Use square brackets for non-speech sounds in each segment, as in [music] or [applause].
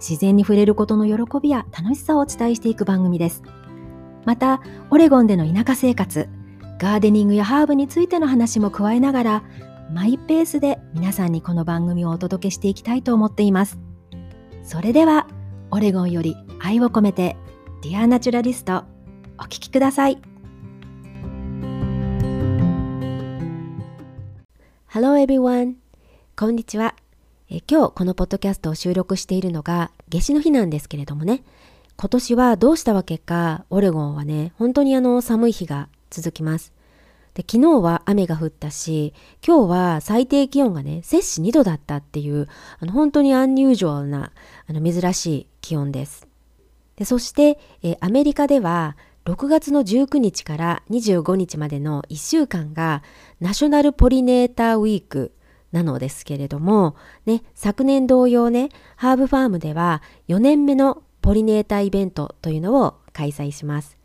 自然に触れることの喜びや楽しさをお伝えしていく番組です。また、オレゴンでの田舎生活、ガーデニングやハーブについての話も加えながら、マイペースで皆さんにこの番組をお届けしていきたいと思っています。それでは、オレゴンより愛を込めて、ディアナチュラリスト、お聴きください。Hello everyone! こんにちは。え今日このポッドキャストを収録しているのが夏至の日なんですけれどもね、今年はどうしたわけか、オレゴンはね、本当にあの寒い日が続きます。で昨日は雨が降ったし、今日は最低気温がね、摂氏2度だったっていう、あの本当にアンニュージュアルな、あの珍しい気温です。でそして、えアメリカでは6月の19日から25日までの1週間がナショナルポリネーターウィークなのですけれども、ね、昨年同様ね、ハーブファームでは4年目のポリネーターイベントというのを開催します。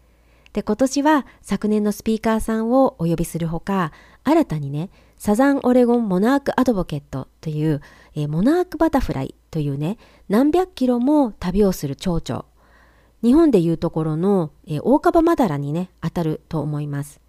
で、今年は昨年のスピーカーさんをお呼びするほか、新たにね、サザンオレゴンモナークアドボケットという、えー、モナークバタフライというね、何百キロも旅をする蝶々。日本でいうところの、えー、大カバマダラにね、当たると思います。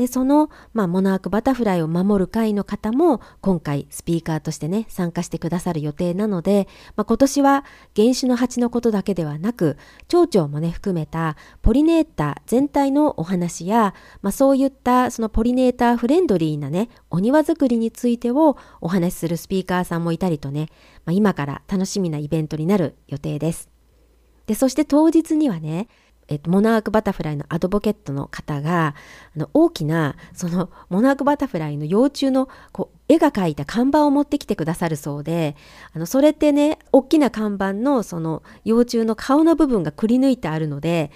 で、その、まあ、モナークバタフライを守る会の方も今回スピーカーとしてね、参加してくださる予定なので、まあ、今年は原種の蜂のことだけではなく、蝶々もね、含めたポリネーター全体のお話や、まあ、そういったそのポリネーターフレンドリーなね、お庭作りについてをお話しするスピーカーさんもいたりとね、まあ、今から楽しみなイベントになる予定です。で、そして当日にはね、えっと、モナークバタフライのアドボケットの方があの大きなそのモナークバタフライの幼虫のこう絵が描いた看板を持ってきてくださるそうであのそれってね大きな看板のその幼虫の顔の部分がくり抜いてあるので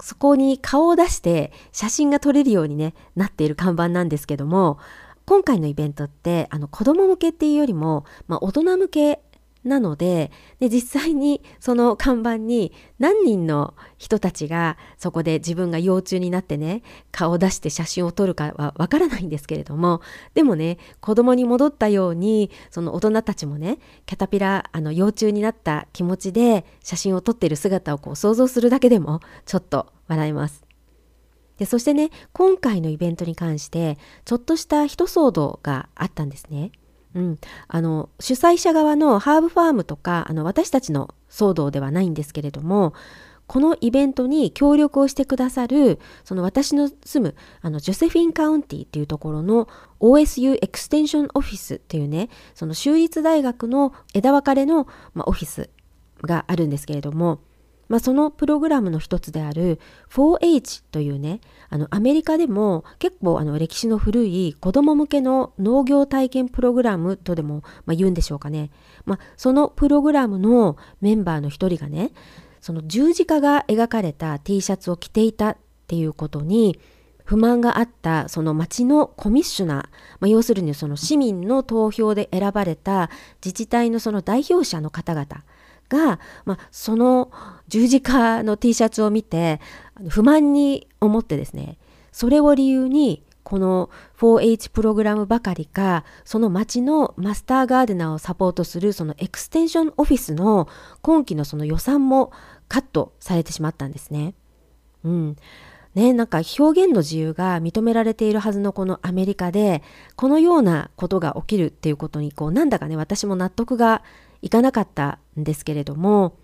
そこに顔を出して写真が撮れるように、ね、なっている看板なんですけども今回のイベントってあの子供向けっていうよりも、まあ、大人向けなのでで実際にその看板に何人の人たちがそこで自分が幼虫になってね顔を出して写真を撮るかはわからないんですけれどもでもね子供に戻ったようにその大人たちもねキャタピラあの幼虫になった気持ちで写真を撮っている姿をこう想像するだけでもちょっと笑います。でそしてね今回のイベントに関してちょっとした一騒動があったんですね。うん、あの主催者側の herb farm とかあの私たちの主導ではないんですけれどもこのイベントに協力をしてくださるその私の住むあの Josephine County っていうところの OSU Extension Office っていうねその州立大学の枝分かれの、まあ、オフィスがあるんですけれどもまあ、そのプログラムの一つである 4H というねあのアメリカでも結構あの歴史の古い子ども向けの農業体験プログラムとでも、まあ、言うんでしょうかね、まあ、そのプログラムのメンバーの一人がねその十字架が描かれた T シャツを着ていたっていうことに不満があったその町のコミッショナー、まあ、要するにその市民の投票で選ばれた自治体のその代表者の方々が、まあ、その十字架の T シャツを見て不満に思ってですねそれを理由にこの 4H プログラムばかりかその町の master gardener をサポートするその extension office の今期のその予算もカットされてしまったんですね。うん、ね、なんか表現の自由が認められているはずのこのアメリカでこのようなことが起きるっていうことにこうなんだかね私も納得がいかなかったんですけれども。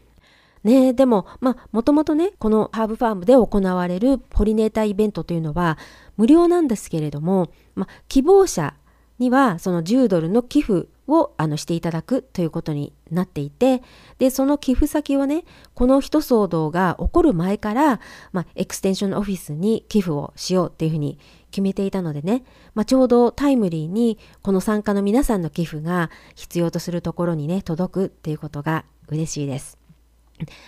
ねでもまあもともとねこの herb farm で行われる pollinator event というのは無料なんですけれども、ま、希望者にはその10ドルの寄付をあのしていただくということになっていてでその寄付先をねこの一騒動が起こる前から、まあ、エクステンションオフィスに寄付をしようっていうふうに決めていたのでね、まあ、ちょうどタイムリーにこの参加の皆さんの寄付が必要とするところにね届くっていうことが嬉しいです。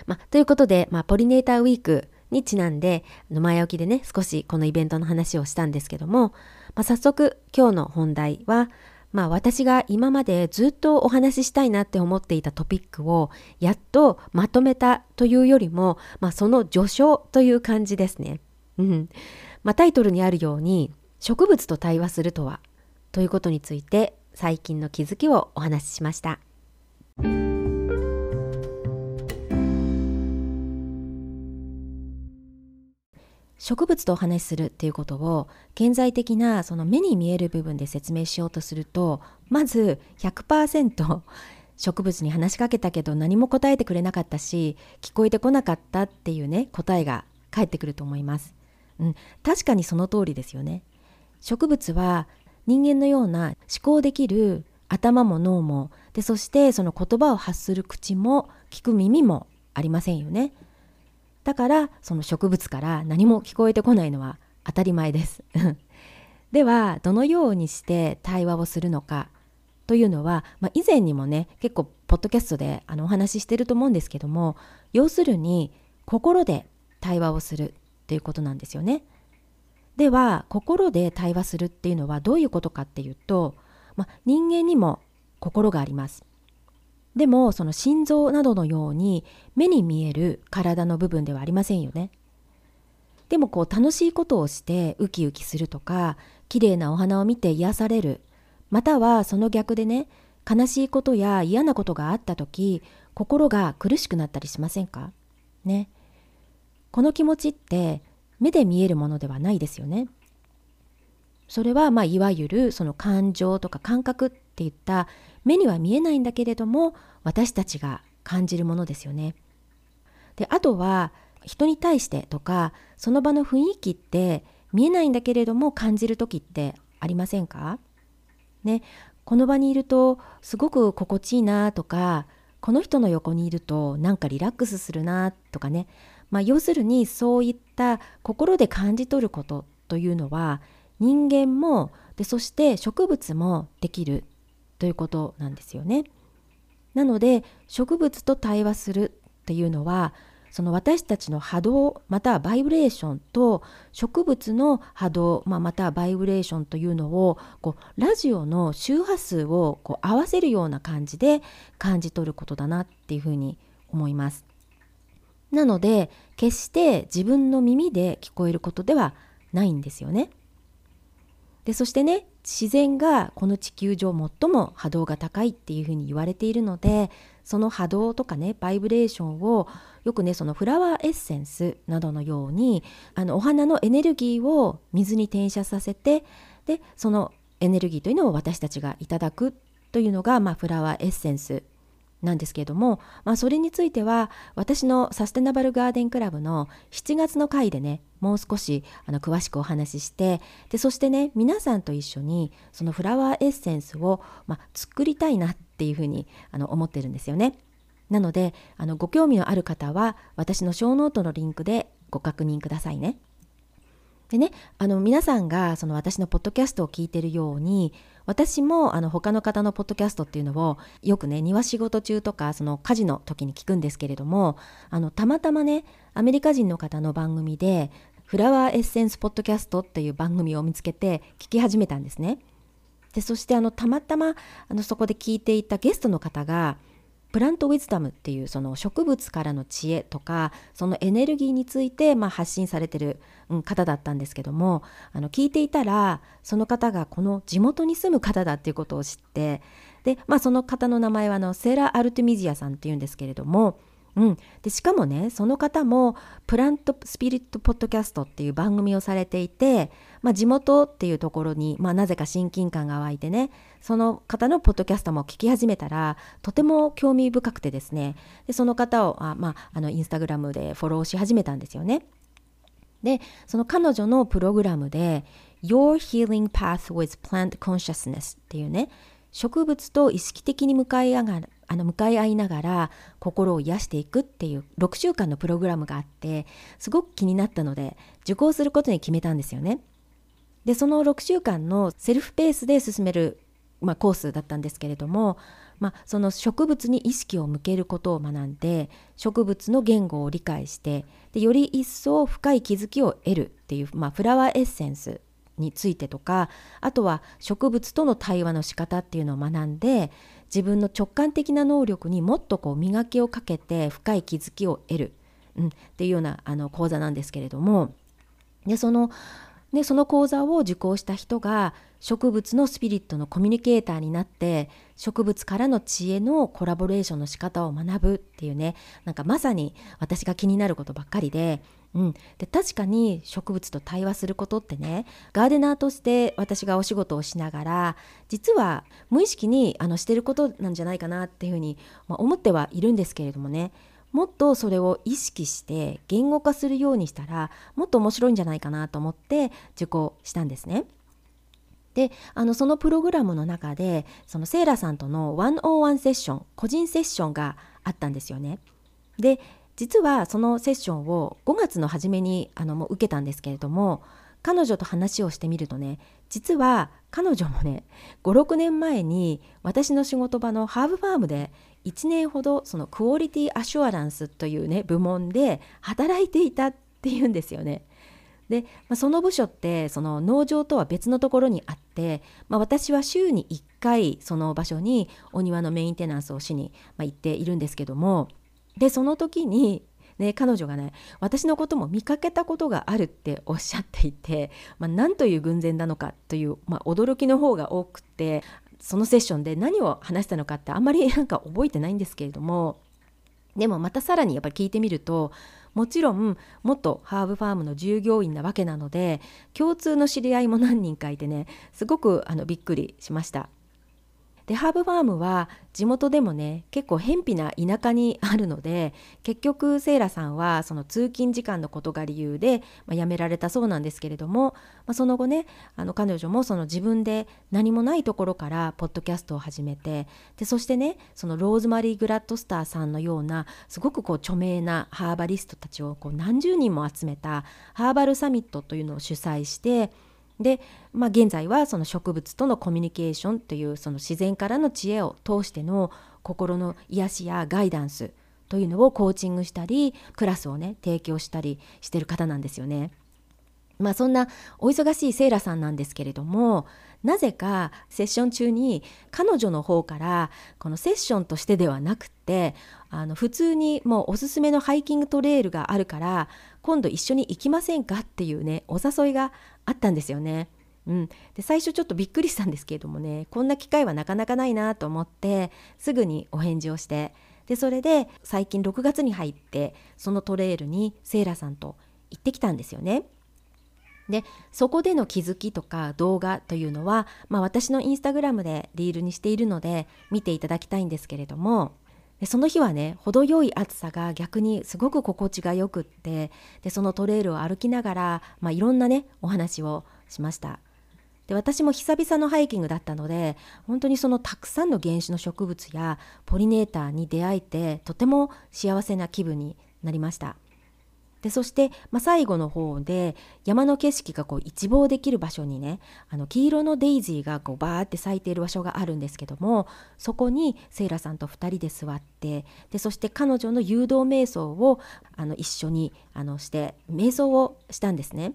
まあ、ということで、まあ、ポリネーターウィークにちなんで前置きでね少しこのイベントの話をしたんですけども、まあ、早速今日の本題は、まあ、私が今までずっとお話ししたいなって思っていたトピックをやっとまとめたというよりも、まあ、その序章という感じですね。うんまあ、タイトルにあるように植物と対話するとはということについて最近の気づきをお話ししました。植物とお話しするっていうことを顕在的なその目に見える部分で説明しようとするとまず100%植物に話しかけたけど何も答えてくれなかったし聞こえてこなかったっていうね答えが返ってくると思います。うん、確かにその通りですよね。植物は人間のような思考できる頭も脳もでそしてその言葉を発する口も聞く耳もありませんよね。だからその植物から何も聞こえてこないのは当たり前です。[laughs] ではどのようにして対話をするのかというのは、まあ、以前にもね結構ポッドキャストであのお話ししてると思うんですけども要するに心で対話をするっていうことなんですよね。では心で対話するっていうのはどういうことかっていうと、まあ、人間にも心があります。でもその心臓などのように目に見える体の部分ではありませんよね。でもこう楽しいことをしてウキウキするとか綺麗なお花を見て癒されるまたはその逆でね悲しいことや嫌なことがあった時心が苦しくなったりしませんか？ねこの気持ちって目で見えるものではないですよね。それはまあいわゆるその感情とか感覚っていった目には見えないんだけれども私たちが感じるものですよね。であとは人に対してとかその場の雰囲気って見えないんだけれども感じる時ってありませんか？ねこの場にいるとすごく心地いいなとかこの人の横にいるとなんかリラックスするなとかねまあ、要するにそういった心で感じ取ることというのは人間もでそして植物もできるということなんですよね。なので植物と対話するっていうのはその私たちの波動またはバイブレーションと植物の波動、まあ、またはバイブレーションというのをこうラジオの周波数をこう合わせるような感じで感じ取ることだなっていうふうに思います。なので決して自分の耳で聞こえることではないんですよね。でそしてね自然がこの地球上最も波動が高いっていうふうに言われているのでその波動とかねバイブレーションをよくねそのフラワーエッセンスなどのようにあのお花のエネルギーを水に転写させてでそのエネルギーというのを私たちがいただくというのが、まあ、フラワーエッセンスなんですけれども、まあ、それについては私のサステナブルガーデンクラブの7月の回でねもう少しあの詳しくお話ししてでそしてね皆さんと一緒にそのフラワーエッセンスを、まあ、作りたいなっていうふうにあの思ってるんですよね。なのであのご興味のある方は私のショーノートのリンクでご確認くださいね。でねあの皆さんがその私のポッドキャストを聞いてるように私もあの他の方のポッドキャストっていうのをよくね庭仕事中とかその家事の時に聞くんですけれどもあのたまたまねアメリカ人の方の番組でフラワーエッセンスポッドキャストっていう番組を見つけて聞き始めたんですね。でそしてあのたまたまあのそこで聞いていたゲストの方がプラントウィズダムっていうその植物からの知恵とかそのエネルギーについてま発信されてる方だったんですけどもあの聞いていたらその方がこの地元に住む方だっていうことを知ってで、まあ、その方の名前はあのセーラ・アルテミジアさんっていうんですけれどもうん、でしかもねその方もプラントスピリットポッドキャストっていう番組をされていて、まあ、地元っていうところに、まあ、なぜか親近感が湧いてねその方のポッドキャストも聞き始めたらとても興味深くてですねでその方をあ、まあ、あのインスタグラムでフォローし始めたんですよね。でその彼女のプログラムで「Your Healing Path with Plant Consciousness」っていうね植物と意識的に向かい合があの向かい合いながら心を癒していくっていう6週間のプログラムがあってすごく気になったので受講することに決めたんですよね。でその6週間のセルフペースで進める、まあ、コースだったんですけれども、まあ、その植物に意識を向けることを学んで植物の言語を理解してでより一層深い気づきを得るっていう、まあ、フラワーエッセンスについてとかあとは植物との対話の仕方っていうのを学んで自分の直感的な能力にもっとこう磨きをかけて深い気づきを得る、うん、っていうようなあの講座なんですけれどもでそのでその講座を受講した人が植物のスピリットのコミュニケーターになって植物からの知恵のコラボレーションの仕方を学ぶっていうねなんかまさに私が気になることばっかりで,、うん、で確かに植物と対話することってねガーデナーとして私がお仕事をしながら実は無意識にあのしてることなんじゃないかなっていうふうに、まあ、思ってはいるんですけれどもねもっとそれを意識して言語化するようにしたらもっと面白いんじゃないかなと思って受講したんですね。であのそのプログラムの中でそのセイラさんとの101セッション個人セッションがあったんですよね。で実はそのセッションを5月の初めにあのもう受けたんですけれども彼女と話をしてみるとね実は彼女もね56年前に私の仕事場のハーブファームで1年ほどそのクオリティアシュアランスというね部門で働いていたっていうんですよね。で、まあ、その部署ってその農場とは別のところにあって、まあ、私は週に1回その場所にお庭のメインテナンスをしに、まあ、行っているんですけどもでその時にね、彼女がね私のことも見かけたことがあるっておっしゃっていて、まあ、何という偶然なのかという、まあ、驚きの方が多くてそのセッションで何を話したのかってあんまり [laughs] なんか覚えてないんですけれどもでもまたさらにやっぱり聞いてみるともちろん元ハーブファームの従業員なわけなので共通の知り合いも何人かいてねすごくあのびっくりしました。でハーブファームは地元でもね結構偏僻な田舎にあるので結局セイラさんはその通勤時間のことが理由で、まあ、辞められたそうなんですけれども、まあ、その後ねあの彼女もその自分で何もないところからポッドキャストを始めてでそしてねそのローズマリー・グラッドスターさんのようなすごくこう著名なハーバリストたちをこう何十人も集めたハーバルサミットというのを主催してで、まあ、現在はその植物とのコミュニケーションというその自然からの知恵を通しての心の癒しやガイダンスというのをコーチングしたりクラスをね提供したりしてる方なんですよね。まあそんなお忙しいセイラさんなんですけれどもなぜかセッション中に彼女の方からこのセッションとしてではなくってあの普通にもうおすすめのハイキングトレイルがあるから今度一緒に行きませんかっていうねお誘いがあったんですよね。うん、で最初ちょっとびっくりしたんですけれどもねこんな機会はなかなかないなと思ってすぐにお返事をしてでそれで最近6月に入ってそのトレイルにセイラさんと行ってきたんですよね。でそこでの気づきとか動画というのは、まあ、私のインスタグラムでリールにしているので見ていただきたいんですけれどもでその日はね程よい暑さが逆にすごく心地がよくってでそのトレイルを歩きながら、まあ、いろんなねお話をしました。で私も久々のハイキングだったので本当にそのたくさんの原種の植物やポリネーターに出会えてとても幸せな気分になりました。でそして、まあ、最後の方で山の景色がこう一望できる場所にねあの黄色のデイジーがこうバーって咲いている場所があるんですけどもそこにセイラさんと2人で座ってでそして彼女の誘導瞑想をあの一緒にあのして瞑想をしたんですね。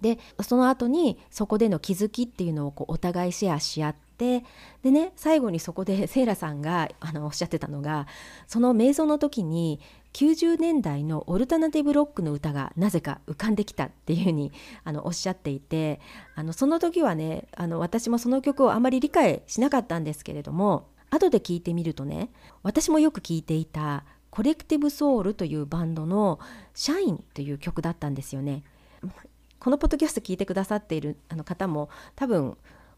でその後にそこでの気づきっていうのをこうお互いシェアし合ってでね最後にそこで [laughs] セイラさんがあのおっしゃってたのがその瞑想の時に90年代のオルタナティブロックの歌がなぜか浮かんできたっていうふうにあのおっしゃっていてあのその時はねあの私もその曲をあまり理解しなかったんですけれども後で聞いてみるとね私もよく聴いていたコレクティブソウルというバンドの「シャイン」という曲だったんですよね。このポッドキャスト聞いてくださっているあの方も多分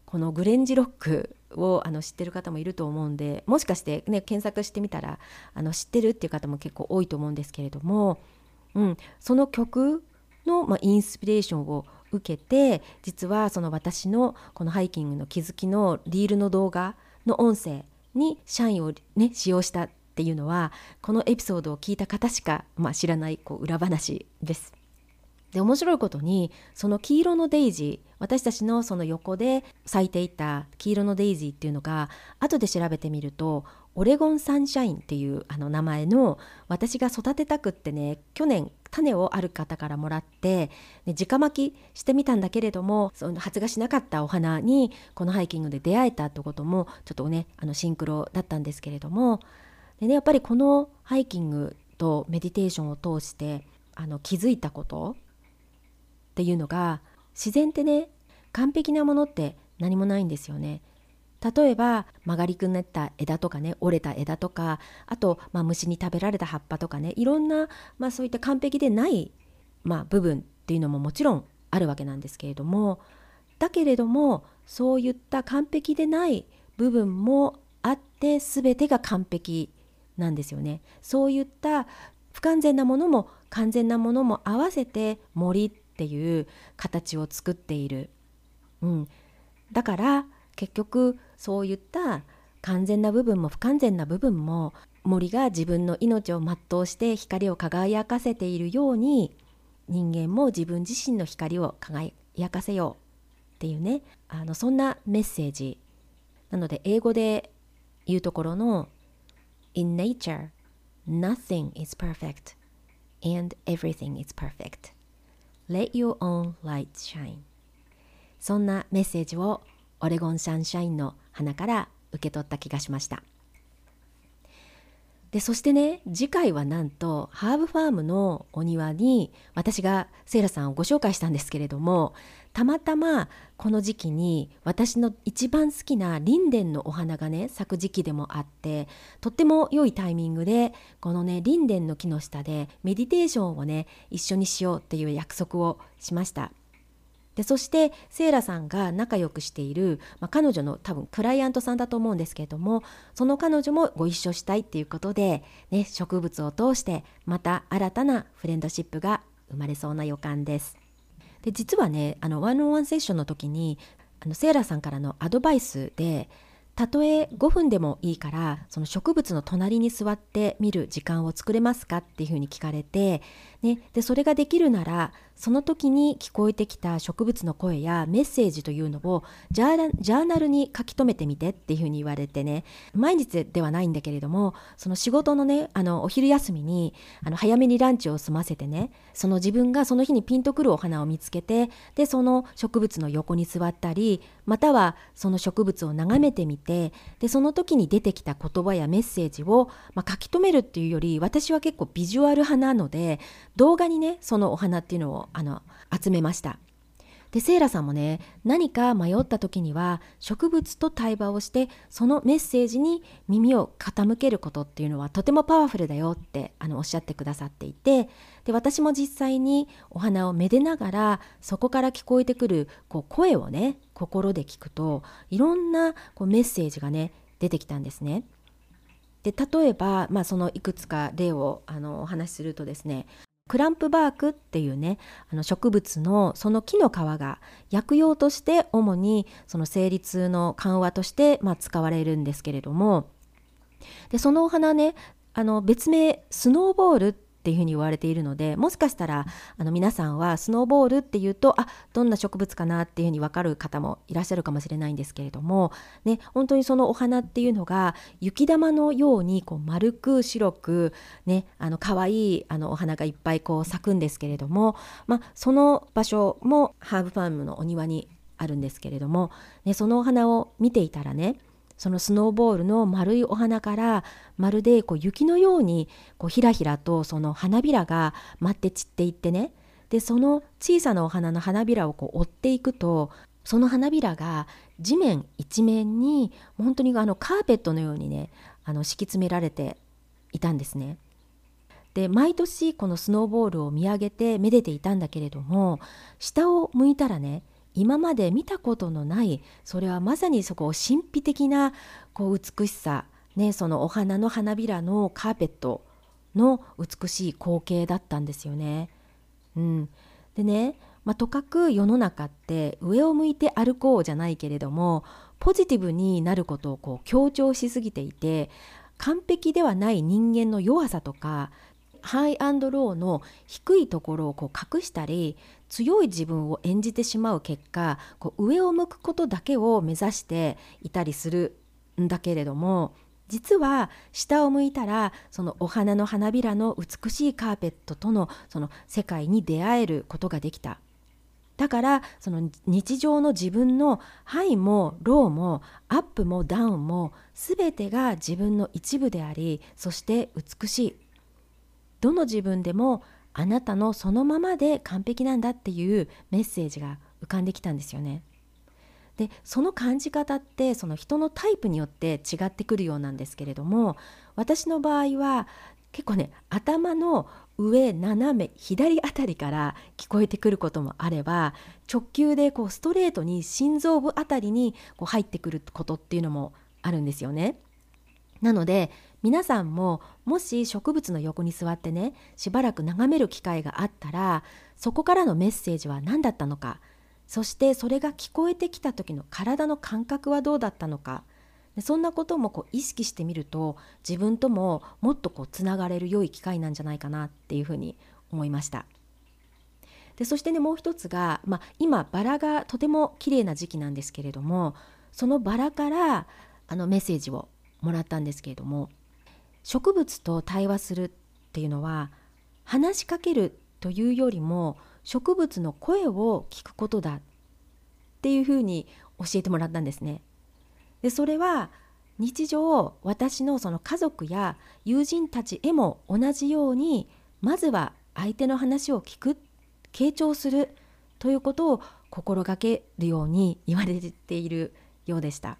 このグレンジロックをあの知ってる方もいると思うんでもしかして、ね、検索してみたらあの知ってるっていう方も結構多いと思うんですけれども、うん、その曲の、まあ、インスピレーションを受けて実はその私のこのハイキングの気づきのリールの動画の音声に社員を、ね、使用したっていうのはこのエピソードを聞いた方しか、まあ、知らないこう裏話です。で面白いことにその黄色のデイジー私たちのその横で咲いていた黄色のデイジーっていうのが後で調べてみるとオレゴンサンシャインっていうあの名前の私が育てたくってね去年種をある方からもらって、ね、直巻きしてみたんだけれどもその発芽しなかったお花にこのハイキングで出会えたってこともちょっとねあのシンクロだったんですけれどもで、ね、やっぱりこのハイキングとメディテーションを通してあの気づいたことっていうのが自然ってね完璧なものって何もないんですよね。例えば曲がりくねった枝とかね折れた枝とかあと、まあ、虫に食べられた葉っぱとかねいろんな、まあ、そういった完璧でない、まあ、部分っていうのももちろんあるわけなんですけれどもだけれどもそういった完璧でない部分もあって全てが完璧なんですよね。そういった不完全なものも完全なものも合わせて森っていう形を作っている。うん、だから結局そういった完全な部分も不完全な部分も森が自分の命を全うして光を輝かせているように人間も自分自身の光を輝かせようっていうね。あのそんなメッセージ。なので英語で言うところの In nature nothing is perfect and everything is perfect. Let your own light shine. そんなメッセージをオレゴンサンシャインの花から受け取った気がしました。でそしてね次回はなんとハーブファームのお庭に私がセイラさんをご紹介したんですけれどもたまたまこの時期に私の一番好きなリンデンのお花がね咲く時期でもあってとっても良いタイミングでこのねリンデンの木の下でメディテーションをね一緒にしようっていう約束をしましたでそしてセイラさんが仲良くしている、まあ、彼女の多分クライアントさんだと思うんですけれどもその彼女もご一緒したいっていうことで、ね、植物を通してまた新たなフレンドシップが生まれそうな予感です。で実はねあのワンオンワンセッションの時にあのセイラさんからのアドバイスでたとえ5分でもいいからその植物の隣に座って見る時間を作れますかっていうふうに聞かれて、ね、でそれができるならその時に聞こえてきた植物の声やメッセージというのをジャーナルに書き留めてみてっていうふうに言われてね。毎日ではないんだけれどもその仕事のねあのお昼休みにあの早めにランチを済ませてねその自分がその日にピンとくるお花を見つけてでその植物の横に座ったりまたはその植物を眺めてみてでその時に出てきた言葉やメッセージを、まあ、書き留めるっていうより私は結構ビジュアル派なので動画にねそのお花っていうのをあの集めました。でセイラさんもね何か迷った時には植物と対話をしてそのメッセージに耳を傾けることっていうのはとてもパワフルだよってあのおっしゃってくださっていてで私も実際にお花をめでながらそこから聞こえてくるこう声をね心で聞くといろんなこうメッセージがね出てきたんですね。で例えば、まあ、そのいくつか例をあのお話しするとですねクランプバークっていうねあの植物のその木の皮が薬用として主にその生理痛の緩和として、まあ、使われるんですけれども。でそのお花ねあの別名スノーボールってっていうふうに言われているのでもしかしたらあの皆さんはスノーボールっていうとあどんな植物かなっていうふうに分かる方もいらっしゃるかもしれないんですけれども、ね、本当にそのお花っていうのが雪玉のようにこう丸く白く、ね、あの可愛いあのお花がいっぱいこう咲くんですけれども、まあ、その場所もハーブファームのお庭にあるんですけれども、ね、そのお花を見ていたらねそのスノーボールの丸いお花からまるでこう雪のようにこうひらひらとその花びらが舞って散っていってねでその小さなお花の花びらをこう追っていくとその花びらが地面一面に本当にあのカーペットのようにねあの敷き詰められていたんですね。で毎年このスノーボールを見上げてめでていたんだけれども下を向いたらね今まで見たことのないそれはまさにそこを神秘的なこう美しさ、ね、そのお花の花びらのカーペットの美しい光景だったんですよね。うん、でね、まあ、とかく世の中って上を向いて歩こうじゃないけれどもポジティブになることをこう強調しすぎていて完璧ではない人間の弱さとかハイアンドローの低いところをこう隠したり強い自分を演じてしまう結果こう上を向くことだけを目指していたりするんだけれども実は下を向いたらそのお花の花びらの美しいカーペットとのその世界に出会えることができた。だからその日常の自分のハイもローもアップもダウンも全てが自分の一部でありそして美しい。どの自分でもあなたのそのままで完璧なんだっていうメッセージが浮かんできたんですよね。でその感じ方ってその人のタイプによって違ってくるようなんですけれども私の場合は結構ね頭の上斜め左あたりから聞こえてくることもあれば直球でこうストレートに心臓部あたりにこう入ってくることっていうのもあるんですよね。なので皆さんももし植物の横に座ってねしばらく眺める機会があったらそこからのメッセージは何だったのかそしてそれが聞こえてきた時の体の感覚はどうだったのかそんなこともこう意識してみると自分とももっとこうつながれる良い機会なんじゃないかなっていうふうに思いました。でそしてねもう一つが、まあ、今バラがとても綺麗な時期なんですけれどもそのバラからあのメッセージをもらったんですけれども植物と対話するっていうのは話しかけるというよりも植物の声を聞くことだっていうふうに教えてもらったんですね。でそれは日常私のその家族や友人たちへも同じようにまずは相手の話を聞く傾聴するということを心がけるように言われているようでした。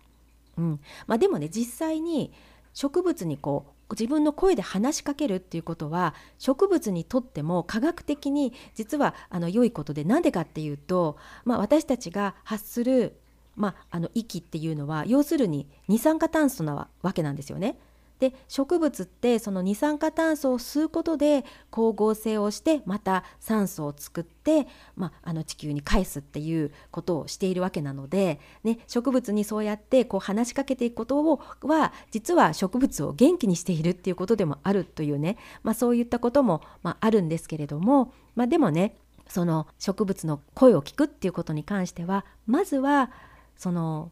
うんまあ、でもね実際に植物にこう自分の声で話しかけるっていうことは植物にとっても科学的に実はあの良いことで何でかっていうと、まあ、私たちが発する、まあ、あの息っていうのは要するに二酸化炭素なわけなんですよね。で植物ってその二酸化炭素を吸うことで光合成をしてまた酸素を作って、まあ、あの地球に返すっていうことをしているわけなので、ね、植物にそうやってこう話しかけていくことをは実は植物を元気にしているっていうことでもあるというね、まあ、そういったことも、まあ、あるんですけれども、まあ、でもねその植物の声を聞くっていうことに関してはまずはその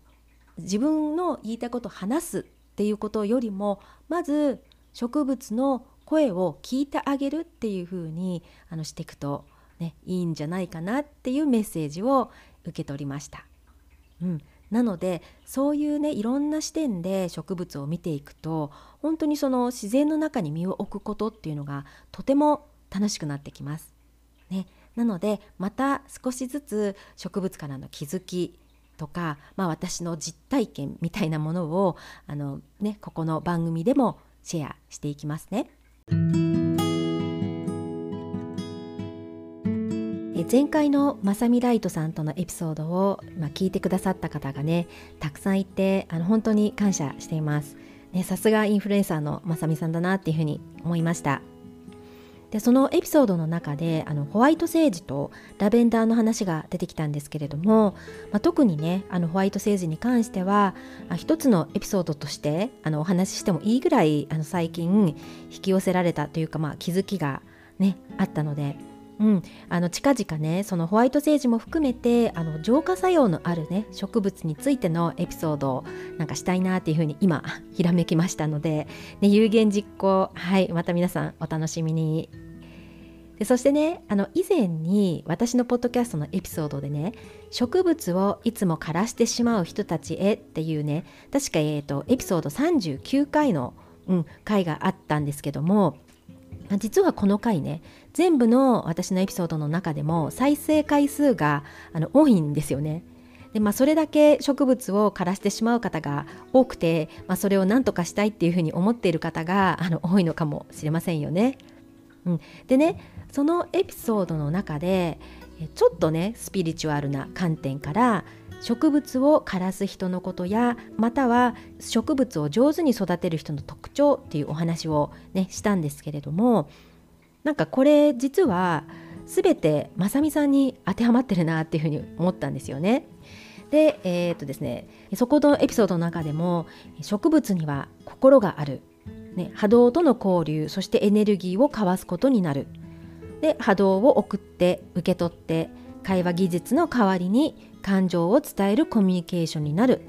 自分の言いたいことを話すっていうことよりもまず植物の声を聞いてあげるっていうふうにあのしていくと、ね、いいんじゃないかなっていうメッセージを受け取りました。うん、なのでそういうねいろんな視点で植物を見ていくと本当にその自然の中に身を置くことっていうのがとても楽しくなってきます。ね、なのでまた少しずつ植物からの気づきとか、まあ、私の実体験みたいなものをあの、ね、ここの番組でもシェアしていきますね。前回のまさみライトさんとのエピソードを、まあ、聞いてくださった方がねたくさんいてあの本当に感謝しています。さすがインフルエンサーのまさみさんだなっていうふうに思いました。でそのエピソードの中であのホワイトセージとラベンダーの話が出てきたんですけれども、まあ、特にねあのホワイトセージに関してはあ一つのエピソードとしてあのお話ししてもいいぐらいあの最近引き寄せられたというか、まあ、気づきが、ね、あったので。うん、あの近々ねそのホワイトセージも含めてあの浄化作用のあるね植物についてのエピソードをなんかしたいなっていうふうに今 [laughs] ひらめきましたので、ね、有言実行はいまた皆さんお楽しみに。でそしてねあの以前に私のポッドキャストのエピソードでね植物をいつも枯らしてしまう人たちへっていうね確か、えーと、エピソード39回の、うん、回があったんですけども実はこの回ね全部の私のエピソードの中でも再生回数があの多いんですよね。でまあ、それだけ植物を枯らしてしまう方が多くて、まあ、それを何とかしたいっていうふうに思っている方があの多いのかもしれませんよね。うん、でねそのエピソードの中でちょっとねスピリチュアルな観点から植物を枯らす人のことやまたは植物を上手に育てる人の特徴っていうお話をねしたんですけれどもなんかこれ実は全てまさみさんに当てはまってるなっていうふうに思ったんですよね。でえー、っとですねそこのエピソードの中でも植物には心があるね、波動との交流そしてエネルギーを交わすことになるで波動を送って受け取って会話技術の代わりに感情を伝えるコミュニケーションになる。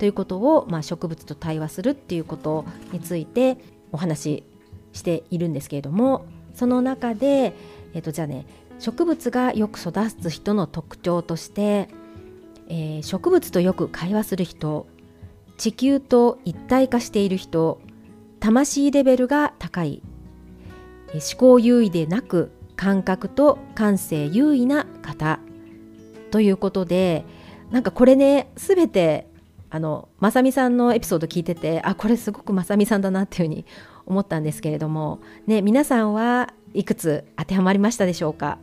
ということを、まあ、植物と対話するっていうことについてお話ししているんですけれどもその中で、えー、とじゃあね植物がよく育つ人の特徴として、えー、植物とよく会話する人地球と一体化している人魂レベルが高い。思考優位でなく感覚と感性優位な方。ということでなんかこれね全てあのまさみさんのエピソード聞いててあこれすごくまさみさんだなっていうふうに思ったんですけれどもね皆さんはいくつ当てはまりましたでしょうか？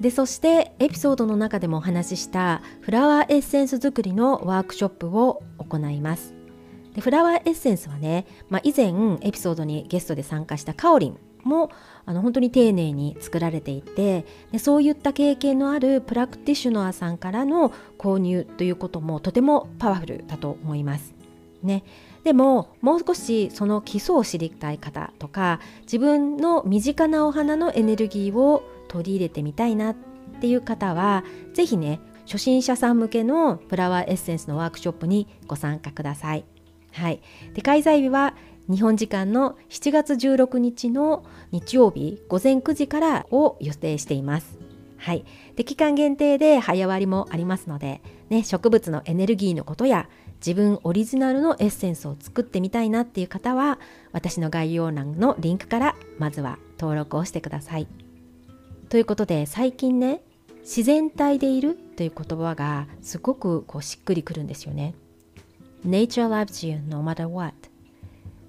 でそしてエピソードの中でもお話ししたフラワーエッセンス作りのワークショップを行います。でフラワーエッセンスはね、まあ、以前エピソードにゲストで参加したカオリン。もあの本当に丁寧に作られていてでそういった経験のあるプラクティショナーさんからの購入ということもとてもパワフルだと思います。ね、でももう少しその基礎を知りたい方とか自分の身近なお花のエネルギーを取り入れてみたいなっていう方は是非ね初心者さん向けのフラワーエッセンスのワークショップにご参加ください。はい、で開催日は日本時間の7月16日の日曜日午前9時からを予定しています。はい、で期間限定で早割りもありますので、ね、植物のエネルギーのことや自分オリジナルのエッセンスを作ってみたいなっていう方は私の概要欄のリンクからまずは登録をしてください。ということで最近ね自然体でいるという言葉がすごくこうしっくりくるんですよね。Nature loves you no matter what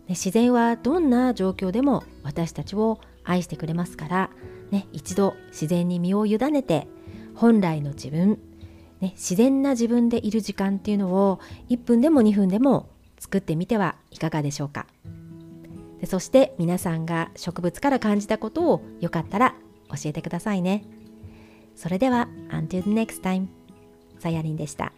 自然はどんな状況でも私たちを愛してくれますから、ね、一度自然に身を委ねて本来の自分、ね、自然な自分でいる時間っていうのを1分でも2分でも作ってみてはいかがでしょうか。でそして皆さんが植物から感じたことをよかったら教えてくださいね。それでは Until next time さやりんでした。